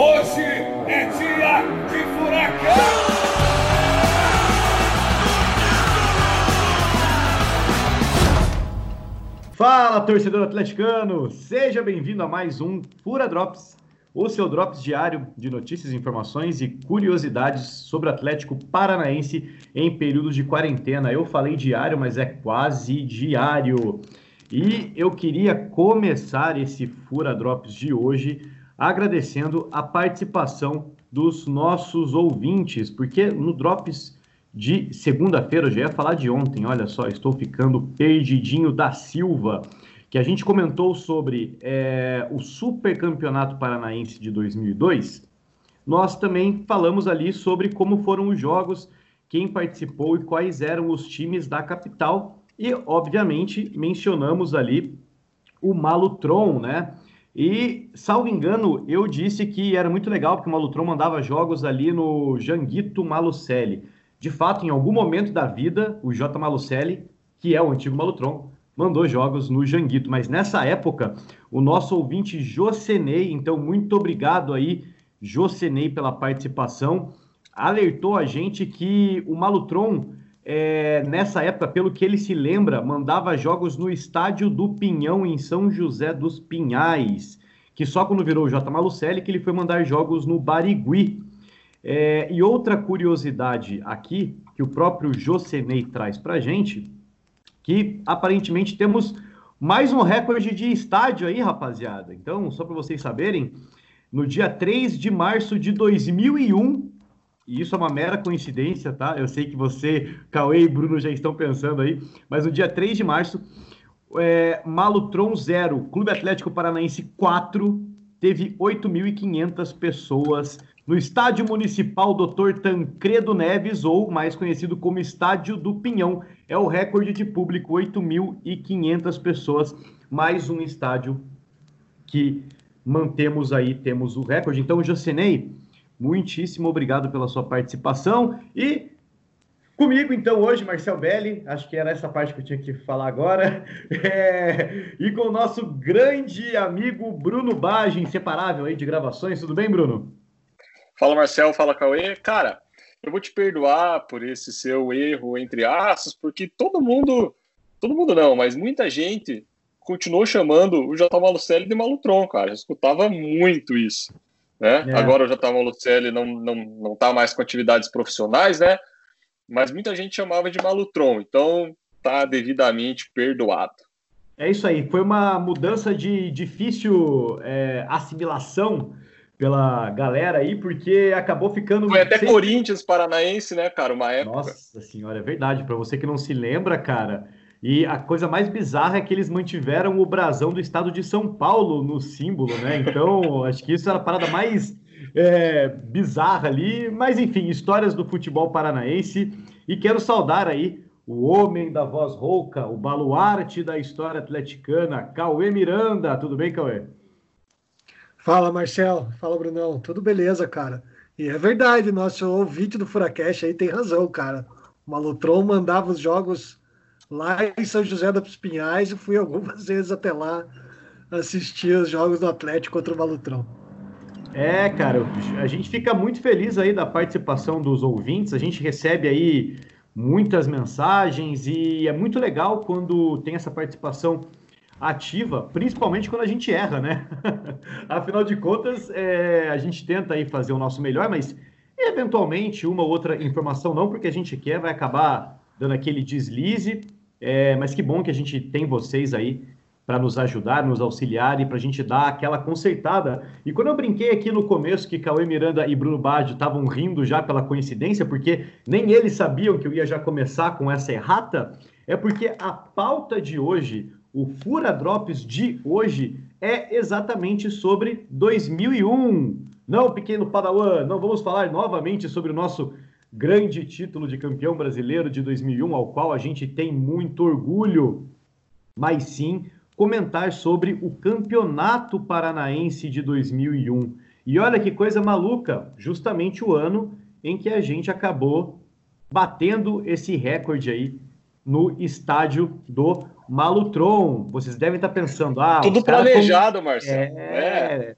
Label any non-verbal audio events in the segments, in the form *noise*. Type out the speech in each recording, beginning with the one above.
Hoje é dia de furacão! Fala, torcedor atleticano! Seja bem-vindo a mais um Fura Drops, o seu drops diário de notícias, informações e curiosidades sobre o Atlético Paranaense em períodos de quarentena. Eu falei diário, mas é quase diário. E eu queria começar esse Fura Drops de hoje agradecendo a participação dos nossos ouvintes, porque no Drops de segunda-feira, eu já ia falar de ontem, olha só, estou ficando perdidinho da Silva, que a gente comentou sobre é, o Super Campeonato Paranaense de 2002, nós também falamos ali sobre como foram os jogos, quem participou e quais eram os times da capital, e obviamente mencionamos ali o Malutron, né? E, salvo engano, eu disse que era muito legal porque o Malutron mandava jogos ali no Janguito Malucelli. De fato, em algum momento da vida, o J. Malucelli, que é o antigo Malutron, mandou jogos no Janguito. Mas nessa época, o nosso ouvinte Josenei, então muito obrigado aí, Josenei, pela participação, alertou a gente que o Malutron é, nessa época, pelo que ele se lembra, mandava jogos no estádio do Pinhão, em São José dos Pinhais, que só quando virou o J. Malucelli que ele foi mandar jogos no Barigui. É, e outra curiosidade aqui, que o próprio Josenei traz para gente, que aparentemente temos mais um recorde de estádio aí, rapaziada. Então, só para vocês saberem, no dia 3 de março de 2001, e isso é uma mera coincidência, tá? Eu sei que você, Cauê e Bruno já estão pensando aí, mas no dia 3 de março, é, Malutron 0, Clube Atlético Paranaense 4, teve 8.500 pessoas no Estádio Municipal Dr. Tancredo Neves, ou mais conhecido como Estádio do Pinhão. É o recorde de público, 8.500 pessoas, mais um estádio que mantemos aí, temos o recorde. Então, Jocenei, muitíssimo obrigado pela sua participação e Comigo, então, hoje, Marcel Belli, acho que era essa parte que eu tinha que falar agora, *laughs* é... e com o nosso grande amigo Bruno Bage, inseparável aí de gravações. Tudo bem, Bruno? Fala, Marcel, fala, Cauê. Cara, eu vou te perdoar por esse seu erro, entre aspas, porque todo mundo, todo mundo não, mas muita gente continuou chamando o J. Malucelli de Malutron, cara. Eu escutava muito isso. Né? É. Agora o J. Malucelli não, não, não tá mais com atividades profissionais, né? Mas muita gente chamava de Malutron, então tá devidamente perdoado. É isso aí, foi uma mudança de difícil é, assimilação pela galera aí, porque acabou ficando. Foi até Corinthians Paranaense, né, cara? Uma época. Nossa senhora, é verdade. Para você que não se lembra, cara, e a coisa mais bizarra é que eles mantiveram o brasão do estado de São Paulo no símbolo, né? Então, *laughs* acho que isso era a parada mais é, bizarra ali. Mas, enfim, histórias do futebol paranaense. E quero saudar aí o homem da voz rouca, o baluarte da história atleticana, Cauê Miranda. Tudo bem, Cauê? Fala, Marcel. Fala, Brunão. Tudo beleza, cara. E é verdade, nosso ouvinte do Furacash aí tem razão, cara. O Malutron mandava os jogos lá em São José dos Pinhais e fui algumas *laughs* vezes até lá assistir os jogos do Atlético contra o Malutrão. É, cara, a gente fica muito feliz aí da participação dos ouvintes, a gente recebe aí muitas mensagens e é muito legal quando tem essa participação ativa, principalmente quando a gente erra, né? *laughs* Afinal de contas, é, a gente tenta aí fazer o nosso melhor, mas eventualmente uma ou outra informação não porque a gente quer vai acabar dando aquele deslize é, mas que bom que a gente tem vocês aí para nos ajudar, nos auxiliar e para a gente dar aquela consertada. E quando eu brinquei aqui no começo que Cauê Miranda e Bruno Baggio estavam rindo já pela coincidência, porque nem eles sabiam que eu ia já começar com essa errata, é porque a pauta de hoje, o Fura Drops de hoje, é exatamente sobre 2001. Não, pequeno Padawan, não vamos falar novamente sobre o nosso grande título de campeão brasileiro de 2001, ao qual a gente tem muito orgulho, mas sim comentar sobre o Campeonato Paranaense de 2001. E olha que coisa maluca, justamente o ano em que a gente acabou batendo esse recorde aí no estádio do Malutron. Vocês devem estar pensando, ah, tudo planejado, Marcelo. É, é.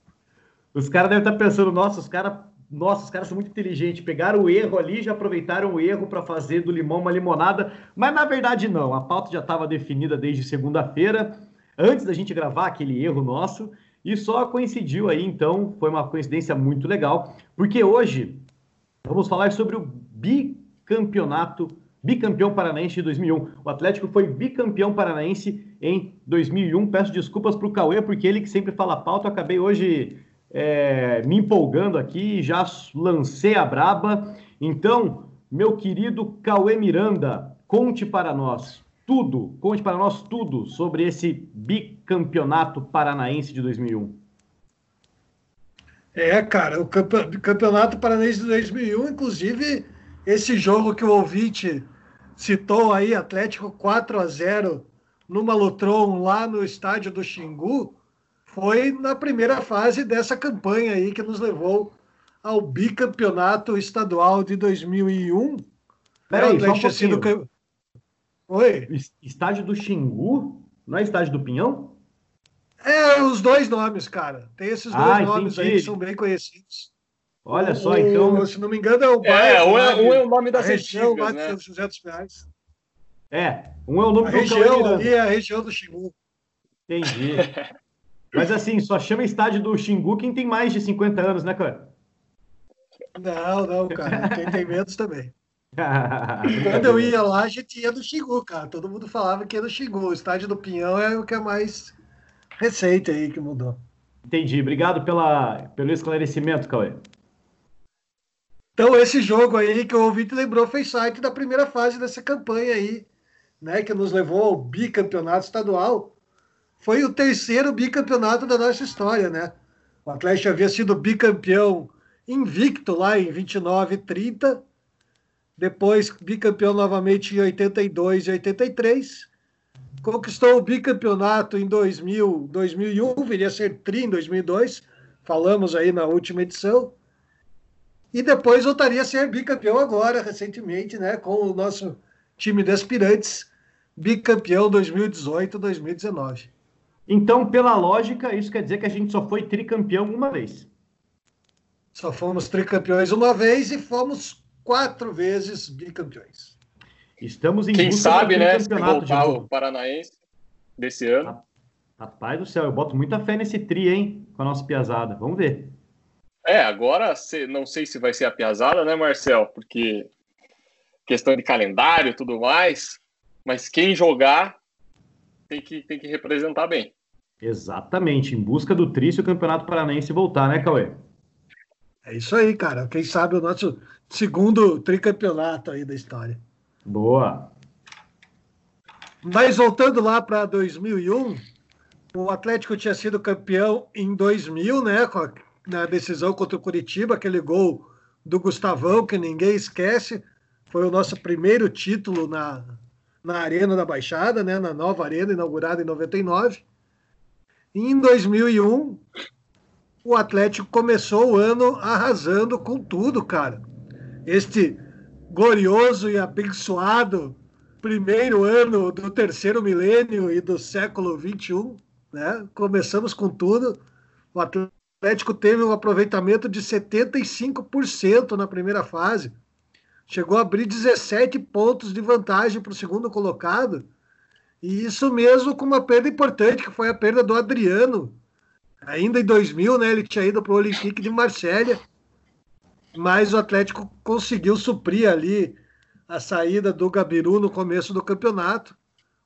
Os caras devem estar pensando, nossa, os caras nossa, os caras são muito inteligentes. Pegaram o erro ali, já aproveitaram o erro para fazer do limão uma limonada. Mas na verdade, não. A pauta já estava definida desde segunda-feira, antes da gente gravar aquele erro nosso. E só coincidiu aí, então, foi uma coincidência muito legal, porque hoje vamos falar sobre o bicampeonato, bicampeão paranaense de 2001. O Atlético foi bicampeão paranaense em 2001. Peço desculpas para o Cauê, porque ele que sempre fala pauta, eu acabei hoje é, me empolgando aqui, já lancei a braba. Então, meu querido Cauê Miranda, conte para nós tudo, conte para nós tudo sobre esse bicampeonato paranaense de 2001. É, cara, o campeonato paranaense de 2001, inclusive esse jogo que o ouvinte citou aí, Atlético 4 a 0 no Malotron lá no estádio do Xingu, foi na primeira fase dessa campanha aí que nos levou ao bicampeonato estadual de 2001. Peraí, só um sido... Oi? Estádio do Xingu? Não é estádio do Pinhão? É, os dois nomes, cara. Tem esses dois ah, nomes aí que são bem conhecidos. Olha só, então. Se não me engano, é o bairro. É, um é, um é o nome da região lá né? de José dos Reais. É, um é o nome a do região ali é a região do Xingu. Entendi. *laughs* Mas assim, só chama estádio do Xingu quem tem mais de 50 anos, né, cara? Não, não, cara. Quem tem menos também. *laughs* Quando eu ia lá, a gente ia do Xingu, cara. Todo mundo falava que ia do Xingu. O estádio do Pinhão é o que é mais recente aí que mudou. Entendi. Obrigado pela, pelo esclarecimento, Cauê. Então, esse jogo aí que o ouvinte lembrou fez site da primeira fase dessa campanha aí, né? Que nos levou ao bicampeonato estadual foi o terceiro bicampeonato da nossa história, né? O Atlético havia sido bicampeão invicto lá em 29 e 30, depois bicampeão novamente em 82 e 83, conquistou o bicampeonato em 2000, 2001, viria a ser tri em 2002, falamos aí na última edição, e depois voltaria a ser bicampeão agora, recentemente, né, com o nosso time de aspirantes, bicampeão 2018-2019. Então, pela lógica, isso quer dizer que a gente só foi tricampeão uma vez. Só fomos tricampeões uma vez e fomos quatro vezes bicampeões. Estamos em Quem sabe, né? Se voltar o Paranaense desse ano. Rapaz do céu, eu boto muita fé nesse tri, hein? Com a nossa piazada. Vamos ver. É, agora não sei se vai ser a piazada, né, Marcel? Porque questão de calendário e tudo mais. Mas quem jogar tem que, tem que representar bem. Exatamente, em busca do o Campeonato Paranaense voltar, né, Cauê? É isso aí, cara. Quem sabe o nosso segundo tricampeonato aí da história. Boa. Mas voltando lá para 2001, o Atlético tinha sido campeão em 2000, né, a, na decisão contra o Curitiba, aquele gol do Gustavão que ninguém esquece. Foi o nosso primeiro título na, na Arena da Baixada, né, na nova arena inaugurada em 99. Em 2001, o Atlético começou o ano arrasando com tudo, cara. Este glorioso e abençoado primeiro ano do terceiro milênio e do século 21, né? Começamos com tudo. O Atlético teve um aproveitamento de 75% na primeira fase chegou a abrir 17 pontos de vantagem para o segundo colocado. E isso mesmo com uma perda importante, que foi a perda do Adriano. Ainda em 2000, né, ele tinha ido para o Olympique de Marselha, mas o Atlético conseguiu suprir ali a saída do Gabiru no começo do campeonato.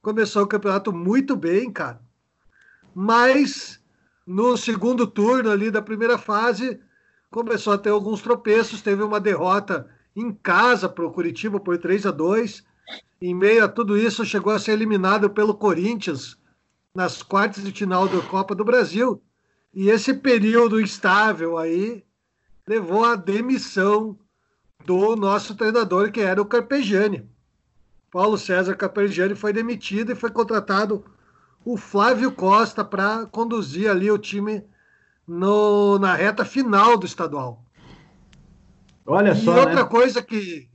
Começou o campeonato muito bem, cara. Mas no segundo turno ali da primeira fase, começou a ter alguns tropeços, teve uma derrota em casa para o Curitiba por 3 a 2 Em meio a tudo isso, chegou a ser eliminado pelo Corinthians nas quartas de final da Copa do Brasil. E esse período instável aí levou à demissão do nosso treinador, que era o Carpegiani. Paulo César Carpegiani foi demitido e foi contratado o Flávio Costa para conduzir ali o time no, na reta final do estadual. Olha e só. E outra né? coisa que.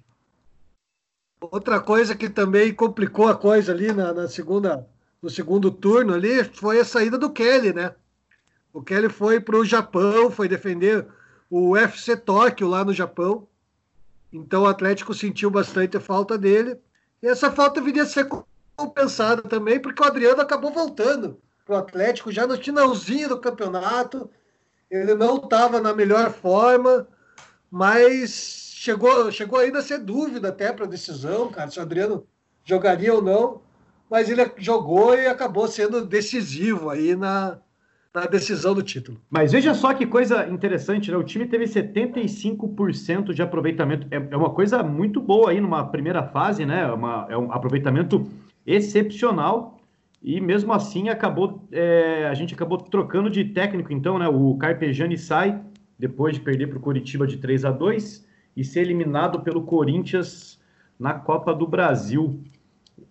Outra coisa que também complicou a coisa ali na, na, segunda, no segundo turno ali foi a saída do Kelly, né? O Kelly foi para o Japão, foi defender o UFC Tóquio lá no Japão. Então o Atlético sentiu bastante a falta dele. E essa falta viria a ser compensada também, porque o Adriano acabou voltando para o Atlético já no finalzinho do campeonato. Ele não estava na melhor forma, mas chegou, chegou ainda a ser dúvida até para a decisão, cara, se o Adriano jogaria ou não. Mas ele jogou e acabou sendo decisivo aí na, na decisão do título. Mas veja só que coisa interessante, né? O time teve 75% de aproveitamento. É, é, uma coisa muito boa aí numa primeira fase, né? Uma, é um aproveitamento excepcional. E mesmo assim acabou, é, a gente acabou trocando de técnico, então, né? O Carpegiani sai depois de perder para o Curitiba de 3 a 2 e ser eliminado pelo Corinthians na Copa do Brasil.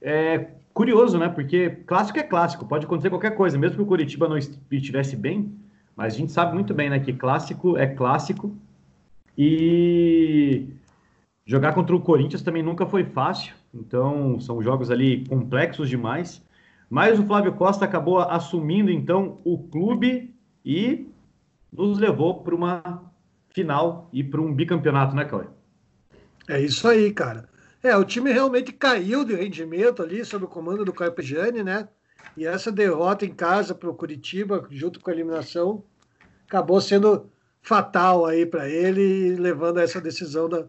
É, curioso, né? Porque clássico é clássico, pode acontecer qualquer coisa, mesmo que o Curitiba não estivesse bem, mas a gente sabe muito bem, né, que clássico é clássico e jogar contra o Corinthians também nunca foi fácil, então são jogos ali complexos demais. Mas o Flávio Costa acabou assumindo então o clube e nos levou para uma final e para um bicampeonato, né, Cauê? É isso aí, cara. É, o time realmente caiu de rendimento ali sob o comando do Carpegiani, né? E essa derrota em casa para o Curitiba, junto com a eliminação, acabou sendo fatal aí para ele, levando a essa decisão da,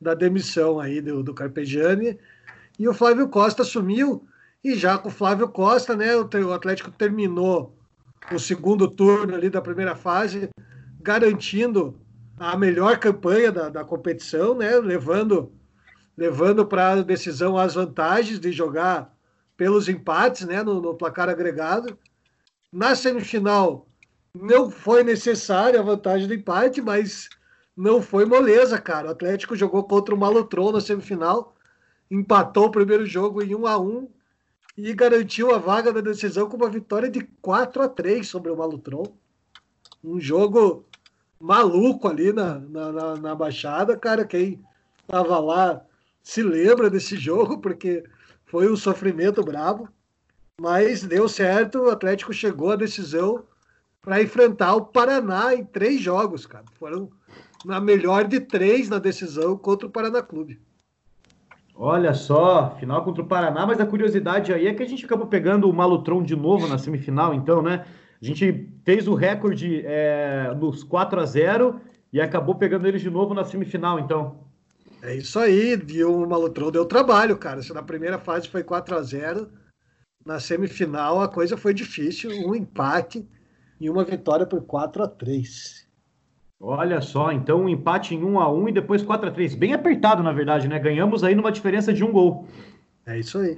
da demissão aí do, do Carpegiani. E o Flávio Costa assumiu, e já com o Flávio Costa, né, o, o Atlético terminou o segundo turno ali da primeira fase, garantindo a melhor campanha da, da competição, né, levando levando para a decisão as vantagens de jogar pelos empates né, no, no, placar agregado. Na semifinal, não foi necessária a vantagem do empate, mas não foi moleza, cara. O Atlético jogou contra o Malutron na semifinal, empatou o primeiro jogo em 1 a 1 e garantiu a vaga da decisão com uma vitória de 4 a 3 sobre o Malutron. Um jogo maluco ali na, na, na, na Baixada, cara. Quem estava lá se lembra desse *laughs* jogo, porque foi um sofrimento bravo, mas deu certo, o Atlético chegou à decisão para enfrentar o Paraná em três jogos, cara. Foram na melhor de três na decisão contra o Paraná Clube. Olha só, final contra o Paraná, mas a curiosidade aí é que a gente acabou pegando o Malutron de novo na semifinal, então, né? A gente fez o recorde é, nos 4 a 0 e acabou pegando eles de novo na semifinal, então. É isso aí, e o Malutron deu trabalho, cara. Se na primeira fase foi 4 a 0 na semifinal a coisa foi difícil, um empate e uma vitória por 4 a 3 Olha só, então um empate em 1 a 1 e depois 4 a 3 Bem apertado, na verdade, né? Ganhamos aí numa diferença de um gol. É isso aí.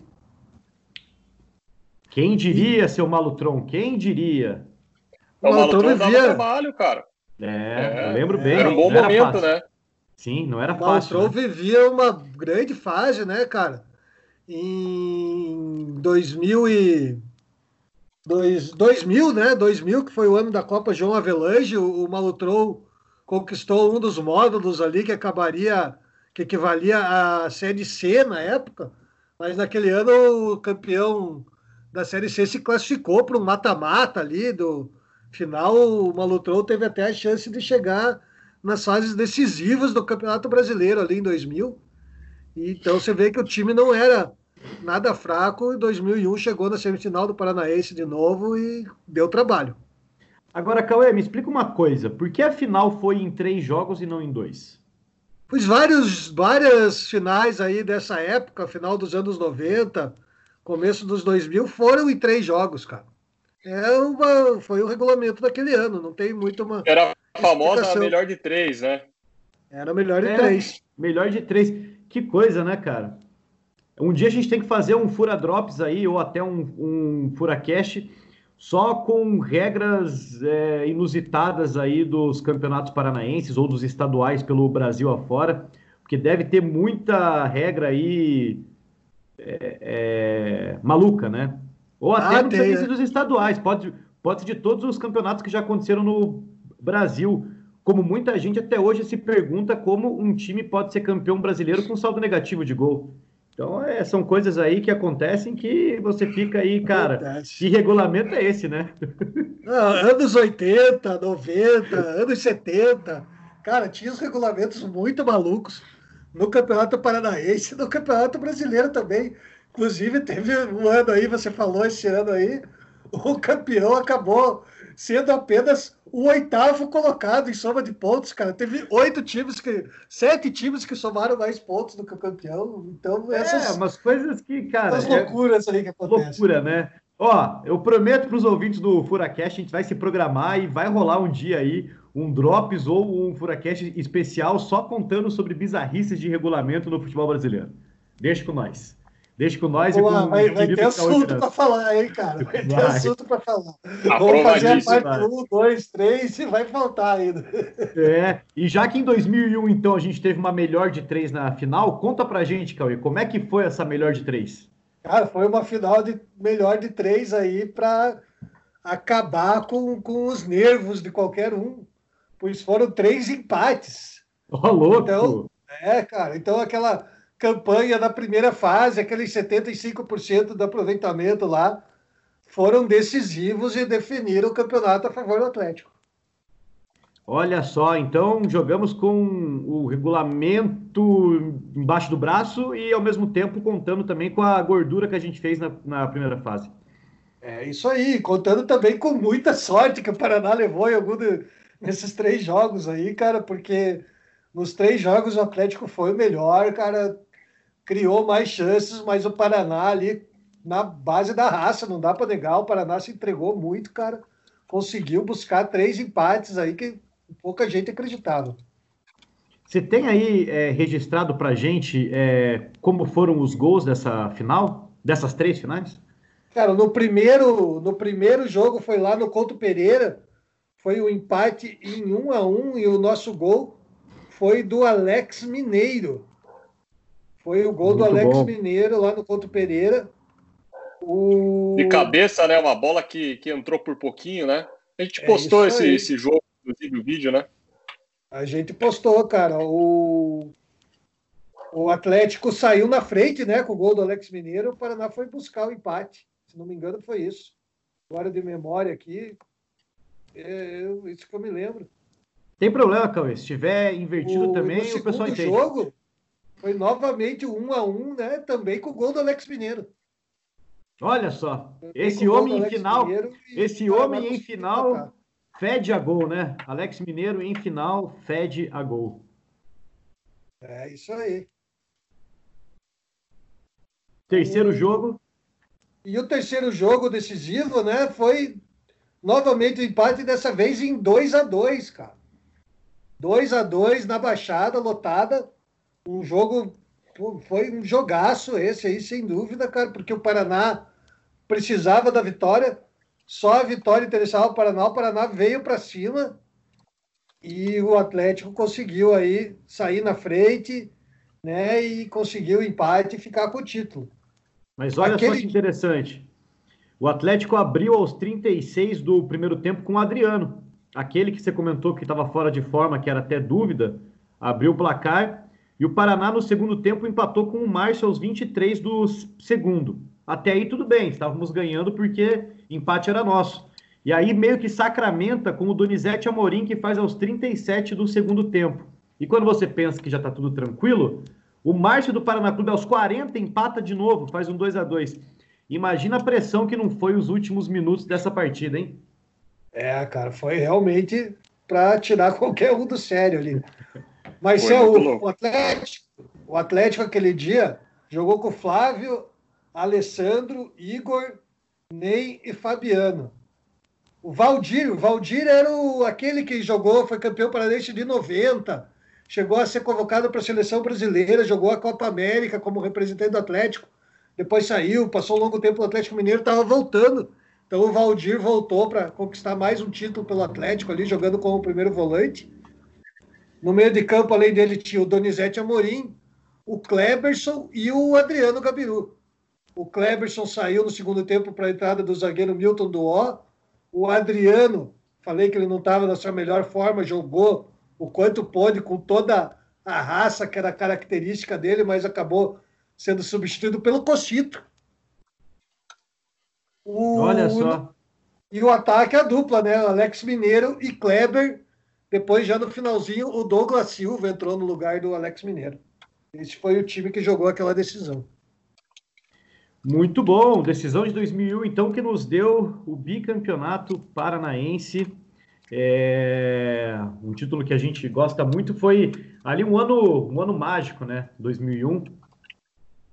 Quem diria, e... seu Malutron? Quem diria? O Malutron vivia... trabalho, cara. É, é, eu lembro bem. Era um bom momento, né? Sim, não era fácil. O Maltron né? vivia uma grande fase, né, cara? Em 2000 e... Dois, 2000, né? 2000, que foi o ano da Copa João Avelange, o, o Malutron conquistou um dos módulos ali que acabaria, que equivalia à Série C na época, mas naquele ano o campeão da Série C se classificou para um mata-mata ali do final, o Malutron teve até a chance de chegar nas fases decisivas do Campeonato Brasileiro ali em 2000. Então você vê que o time não era nada fraco. Em 2001 chegou na semifinal do Paranaense de novo e deu trabalho. Agora, Cauê, me explica uma coisa. Por que a final foi em três jogos e não em dois? Pois vários, várias finais aí dessa época, final dos anos 90, começo dos 2000, foram em três jogos, cara. É uma, foi o regulamento daquele ano, não tem muito uma. Era a famosa melhor de três, né? Era melhor de é, três. Melhor de três. Que coisa, né, cara? Um dia a gente tem que fazer um Fura Drops aí, ou até um, um Fura Cash, só com regras é, inusitadas aí dos campeonatos paranaenses ou dos estaduais pelo Brasil afora, porque deve ter muita regra aí é, é, maluca, né? Ou até ah, não precisa ser dos estaduais, pode, pode ser de todos os campeonatos que já aconteceram no Brasil. Como muita gente até hoje se pergunta como um time pode ser campeão brasileiro com saldo negativo de gol. Então, é, são coisas aí que acontecem que você fica aí, cara. Acontece. Que regulamento é esse, né? Não, anos 80, 90, anos 70. Cara, tinha os regulamentos muito malucos no Campeonato Paranaense e no Campeonato Brasileiro também. Inclusive, teve um ano aí, você falou esse ano aí, o campeão acabou sendo apenas o oitavo colocado em soma de pontos, cara. Teve oito times que. Sete times que somaram mais pontos do que o campeão. Então, é, essas. É, umas coisas que, cara. As loucuras é, aí que acontecem. Loucura, né? Ó, eu prometo para os ouvintes do Furacast, a gente vai se programar e vai rolar um dia aí um Drops ou um Furacast especial só contando sobre bizarrices de regulamento no futebol brasileiro. Deixa com nós. Deixa com nós Boa, e com vai, vai ter assunto para falar, hein, cara? Vai, vai. ter assunto para falar. Vamos fazer a parte 1, 2, 3 e vai faltar ainda. É, e já que em 2001, então, a gente teve uma melhor de três na final, conta pra gente, Cauê, como é que foi essa melhor de três? Cara, foi uma final de melhor de três aí para acabar com, com os nervos de qualquer um, pois foram três empates. Ô, oh, louco! Então, é, cara, então aquela campanha da primeira fase, aqueles 75% do aproveitamento lá, foram decisivos e definiram o campeonato a favor do Atlético. Olha só, então jogamos com o regulamento embaixo do braço e ao mesmo tempo contando também com a gordura que a gente fez na, na primeira fase. É isso aí, contando também com muita sorte que o Paraná levou em algum de, nesses três jogos aí, cara, porque nos três jogos o Atlético foi o melhor, cara, criou mais chances, mas o Paraná ali na base da raça, não dá para negar, o Paraná se entregou muito, cara. Conseguiu buscar três empates aí que pouca gente acreditava. Você tem aí é, registrado para gente é, como foram os gols dessa final, dessas três finais? Cara, no primeiro, no primeiro jogo foi lá no Couto Pereira, foi o um empate em um a um e o nosso gol foi do Alex Mineiro. Foi o gol Muito do Alex bom. Mineiro lá no Couto Pereira. O... De cabeça, né? Uma bola que, que entrou por pouquinho, né? A gente é postou é esse, esse jogo, inclusive o vídeo, né? A gente postou, cara. O, o Atlético saiu na frente, né? Com o gol do Alex Mineiro. O Paraná foi buscar o empate. Se não me engano, foi isso. Agora de memória aqui. É, isso que eu me lembro. Tem problema, Cauê. Se tiver invertido o, também, o pessoal entende. jogo, foi novamente um a um, né? Também com o gol do Alex Mineiro. Olha só, esse homem em final, esse homem em final fede a gol, né? Alex Mineiro em final fede a gol. É isso aí. Terceiro e... jogo. E o terceiro jogo decisivo, né? Foi novamente o empate dessa vez em 2 a 2 cara. 2 a 2 na Baixada lotada um jogo foi um jogaço esse aí, sem dúvida, cara, porque o Paraná precisava da vitória, só a vitória interessava o Paraná, o Paraná veio para cima e o Atlético conseguiu aí sair na frente, né, e conseguiu o empate e ficar com o título. Mas olha Aquele... só que interessante. O Atlético abriu aos 36 do primeiro tempo com o Adriano. Aquele que você comentou que estava fora de forma, que era até dúvida, abriu o placar e o Paraná, no segundo tempo, empatou com o Márcio aos 23 do segundo. Até aí tudo bem, estávamos ganhando porque empate era nosso. E aí meio que sacramenta com o Donizete Amorim, que faz aos 37 do segundo tempo. E quando você pensa que já está tudo tranquilo, o Márcio do Paraná Clube aos 40 empata de novo, faz um 2 a 2 Imagina a pressão que não foi os últimos minutos dessa partida, hein? É, cara, foi realmente para tirar *laughs* qualquer um do sério ali. Mas é o, o, Atlético, o Atlético aquele dia jogou com Flávio, Alessandro, Igor, Ney e Fabiano. O Valdir, o Valdir era o, aquele que jogou, foi campeão paranaense de 90, chegou a ser convocado para a seleção brasileira, jogou a Copa América como representante do Atlético, depois saiu, passou um longo tempo no Atlético Mineiro, estava voltando. Então o Valdir voltou para conquistar mais um título pelo Atlético ali, jogando como primeiro volante. No meio de campo, além dele, tinha o Donizete Amorim, o Kleberson e o Adriano Gabiru. O Kleberson saiu no segundo tempo para a entrada do zagueiro Milton Duó. O Adriano, falei que ele não estava na sua melhor forma, jogou o quanto pôde com toda a raça que era característica dele, mas acabou sendo substituído pelo Cocito. O... Olha só. E o ataque a dupla, né? Alex Mineiro e Kleber. Depois, já no finalzinho, o Douglas Silva entrou no lugar do Alex Mineiro. Esse foi o time que jogou aquela decisão. Muito bom, decisão de 2001, então, que nos deu o bicampeonato paranaense. É... Um título que a gente gosta muito foi ali um ano, um ano mágico, né? 2001.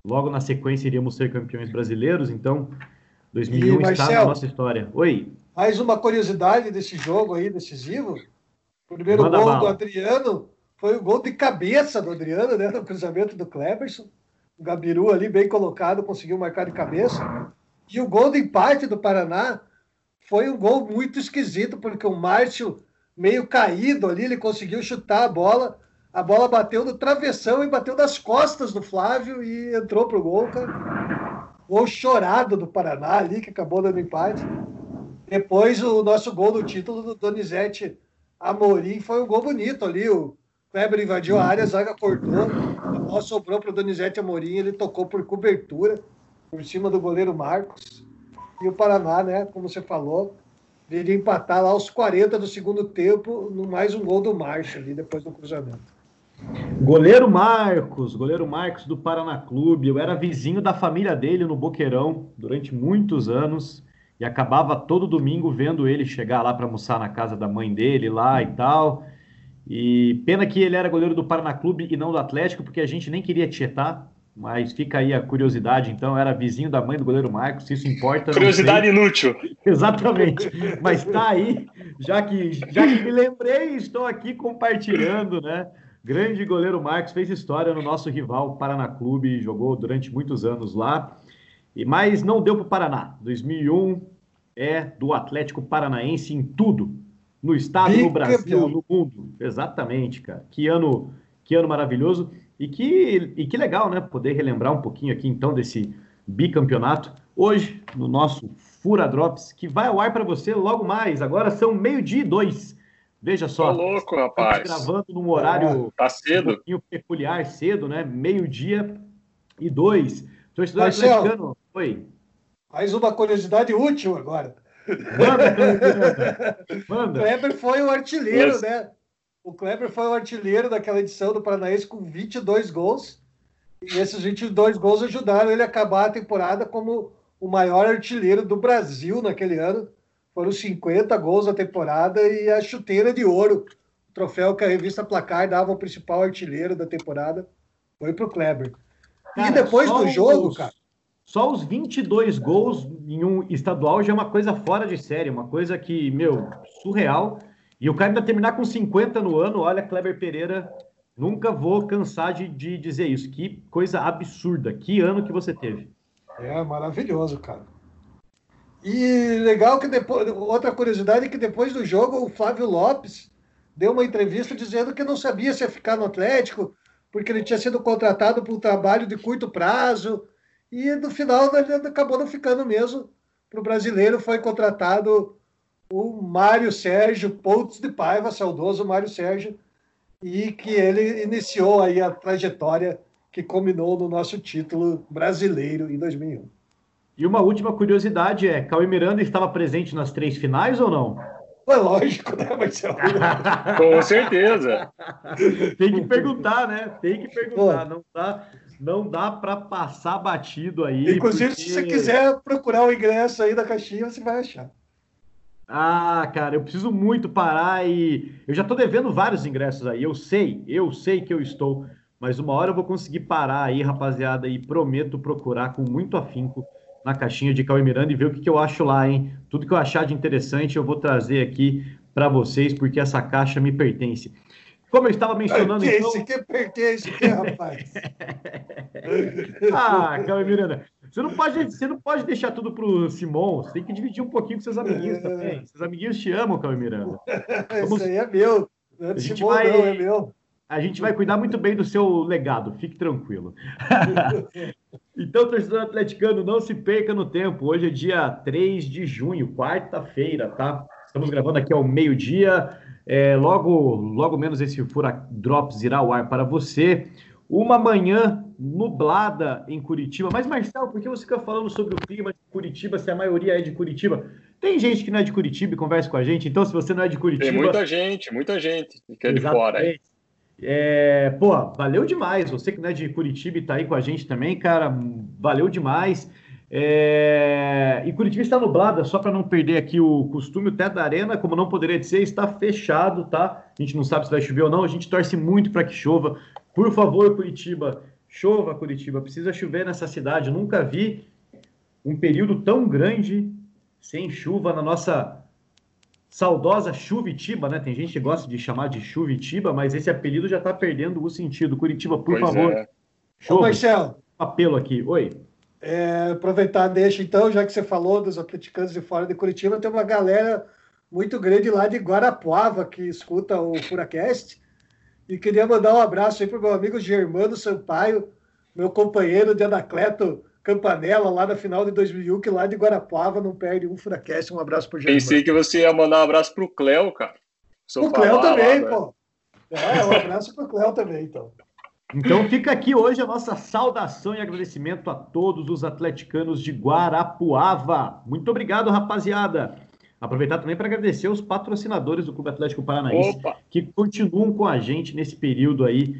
Logo na sequência iríamos ser campeões brasileiros, então 2001 e, está na nossa história. Oi. Mais uma curiosidade desse jogo aí decisivo. O primeiro Manda gol do Adriano foi o gol de cabeça do Adriano, né? No cruzamento do Cleberson. O Gabiru ali bem colocado, conseguiu marcar de cabeça. E o gol de empate do Paraná foi um gol muito esquisito, porque o Márcio, meio caído ali, ele conseguiu chutar a bola. A bola bateu no travessão e bateu nas costas do Flávio e entrou pro gol, cara gol chorado do Paraná ali, que acabou dando empate. Depois o nosso gol do título do Donizete Amorim foi um gol bonito ali. O Kleber invadiu a área, a zaga cortou, a bola sobrou para o Donizete Amorim, ele tocou por cobertura, por cima do goleiro Marcos. E o Paraná, né, como você falou, viria empatar lá aos 40 do segundo tempo, no mais um gol do Marcha ali, depois do cruzamento. Goleiro Marcos, goleiro Marcos do Paraná Clube. Eu era vizinho da família dele no Boqueirão durante muitos anos e acabava todo domingo vendo ele chegar lá para almoçar na casa da mãe dele lá e tal. E pena que ele era goleiro do Paraná Clube e não do Atlético, porque a gente nem queria tietar, mas fica aí a curiosidade. Então, era vizinho da mãe do goleiro Marcos, se isso importa. Curiosidade inútil. *laughs* Exatamente. Mas tá aí, já que, já que me lembrei, estou aqui compartilhando, né? Grande goleiro Marcos fez história no nosso rival Paraná Clube, jogou durante muitos anos lá, e mas não deu para o Paraná. 2001 é do Atlético Paranaense em tudo, no estado, no Brasil, no mundo. Exatamente, cara. Que ano, que ano maravilhoso e que e que legal, né? Poder relembrar um pouquinho aqui então desse bicampeonato hoje no nosso Fura Drops, que vai ao ar para você logo mais. Agora são meio-dia e dois. Veja só. Tô louco, rapaz. Gravando num horário tá cedo. um pouquinho peculiar, cedo, né? Meio-dia e dois. Torcedor Marcelo, atleticano. Oi. Mais uma curiosidade útil agora. Manda, Manda. O *laughs* Kleber foi o artilheiro, né? O Kleber foi o artilheiro daquela edição do Paranaense com 22 gols. E esses 22 gols ajudaram ele a acabar a temporada como o maior artilheiro do Brasil naquele ano. Foram 50 gols na temporada e a chuteira de ouro, o troféu que a revista Placar dava ao principal artilheiro da temporada, foi para o Kleber. Cara, e depois do jogo, os, cara. Só os 22 gols em um estadual já é uma coisa fora de série, uma coisa que, meu, surreal. E o cara ainda terminar com 50 no ano, olha, Kleber Pereira, nunca vou cansar de, de dizer isso. Que coisa absurda. Que ano que você teve. É, maravilhoso, cara. E legal que depois, outra curiosidade é que depois do jogo o Flávio Lopes deu uma entrevista dizendo que não sabia se ia ficar no Atlético, porque ele tinha sido contratado para um trabalho de curto prazo, e no final ele acabou não ficando mesmo. Para o brasileiro foi contratado o Mário Sérgio Pontes de Paiva, saudoso Mário Sérgio, e que ele iniciou aí a trajetória que culminou no nosso título brasileiro em 2001. E uma última curiosidade é: Cauê Miranda estava presente nas três finais ou não? É lógico, né, Marcelo? *laughs* Com certeza. Tem que perguntar, né? Tem que perguntar. Pô. Não dá, não dá para passar batido aí. Inclusive, porque... se você quiser procurar o ingresso aí da caixinha, você vai achar. Ah, cara, eu preciso muito parar e eu já estou devendo vários ingressos aí. Eu sei, eu sei que eu estou, mas uma hora eu vou conseguir parar aí, rapaziada, e prometo procurar com muito afinco na caixinha de Cauê Miranda e ver o que, que eu acho lá, hein? Tudo que eu achar de interessante eu vou trazer aqui para vocês, porque essa caixa me pertence. Como eu estava mencionando. Pertence, então... que pertence, que rapaz. *laughs* ah, Cauê Miranda. Você não pode, você não pode deixar tudo pro Simon, você tem que dividir um pouquinho com seus amiguinhos também. Seus amiguinhos te amam, Cauê Miranda. *laughs* Vamos... Isso aí é meu. Não é do Simon, vai... não, é meu. A gente vai cuidar muito bem do seu legado, fique tranquilo. *laughs* então, torcedor atleticano, não se perca no tempo. Hoje é dia 3 de junho, quarta-feira, tá? Estamos gravando aqui ao meio-dia. É, logo, logo menos esse Fura Drops irá ao ar para você. Uma manhã nublada em Curitiba. Mas, Marcelo, por que você fica falando sobre o clima de Curitiba se a maioria é de Curitiba? Tem gente que não é de Curitiba e conversa com a gente, então se você não é de Curitiba. Tem muita gente, muita gente que é de fora aí. É, pô, valeu demais. Você que não é de Curitiba e tá aí com a gente também, cara, valeu demais. É... E Curitiba está nublada, só para não perder aqui o costume, o teto da arena, como não poderia ser, está fechado, tá? A gente não sabe se vai chover ou não, a gente torce muito para que chova. Por favor, Curitiba, chova, Curitiba, precisa chover nessa cidade. Eu nunca vi um período tão grande sem chuva na nossa saudosa Chuvitiba, né? Tem gente que gosta de chamar de Chuvitiba, mas esse apelido já está perdendo o sentido. Curitiba, por pois favor. É. Ô, Marcelo. Apelo aqui. Oi. É, aproveitar, deixa então, já que você falou dos atleticanos de fora de Curitiba, tem uma galera muito grande lá de Guarapuava que escuta o Furacast. E queria mandar um abraço aí para o meu amigo Germano Sampaio, meu companheiro de Anacleto Campanella, lá na final de 2001, que lá de Guarapuava não perde um Furacast. Um abraço para o Germano. Pensei que você ia mandar um abraço para o Cléo, cara. O Cléo também, lá, pô. É, um abraço para o Cléo também, então. Então fica aqui hoje a nossa saudação e agradecimento a todos os atleticanos de Guarapuava. Muito obrigado, rapaziada. Aproveitar também para agradecer os patrocinadores do Clube Atlético Paranaense Opa. que continuam com a gente nesse período aí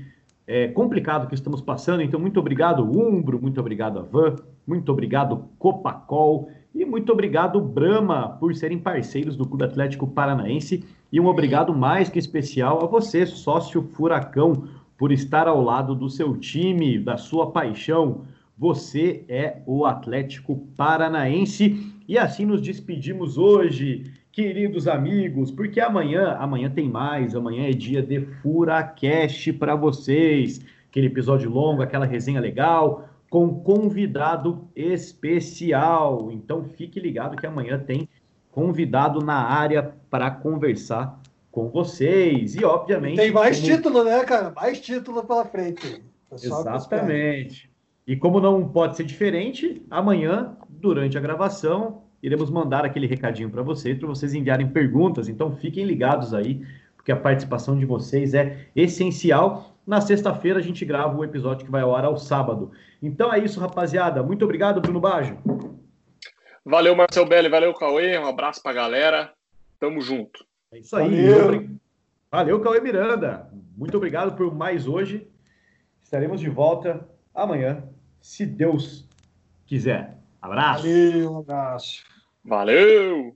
é, complicado que estamos passando. Então, muito obrigado, Umbro, muito obrigado, Avan, muito obrigado, Copacol e muito obrigado, Brama, por serem parceiros do Clube Atlético Paranaense. E um obrigado mais que especial a você, sócio Furacão por estar ao lado do seu time, da sua paixão. Você é o Atlético Paranaense. E assim nos despedimos hoje, queridos amigos, porque amanhã, amanhã tem mais, amanhã é dia de Furacast para vocês. Aquele episódio longo, aquela resenha legal, com convidado especial. Então fique ligado que amanhã tem convidado na área para conversar com vocês. E, obviamente. Tem mais como... título, né, cara? Mais título pela frente. Exatamente. E como não pode ser diferente, amanhã, durante a gravação, iremos mandar aquele recadinho para vocês, para vocês enviarem perguntas. Então fiquem ligados aí, porque a participação de vocês é essencial. Na sexta-feira a gente grava o episódio que vai ao ar ao sábado. Então é isso, rapaziada. Muito obrigado, Bruno Baggio. Valeu, Marcel Belli. Valeu, Cauê. Um abraço para a galera. Tamo junto. É isso aí. Valeu, Valeu Cauê Miranda. Muito obrigado por mais hoje. Estaremos de volta amanhã, se Deus quiser. Abraço. Valeu, um abraço. Valeu!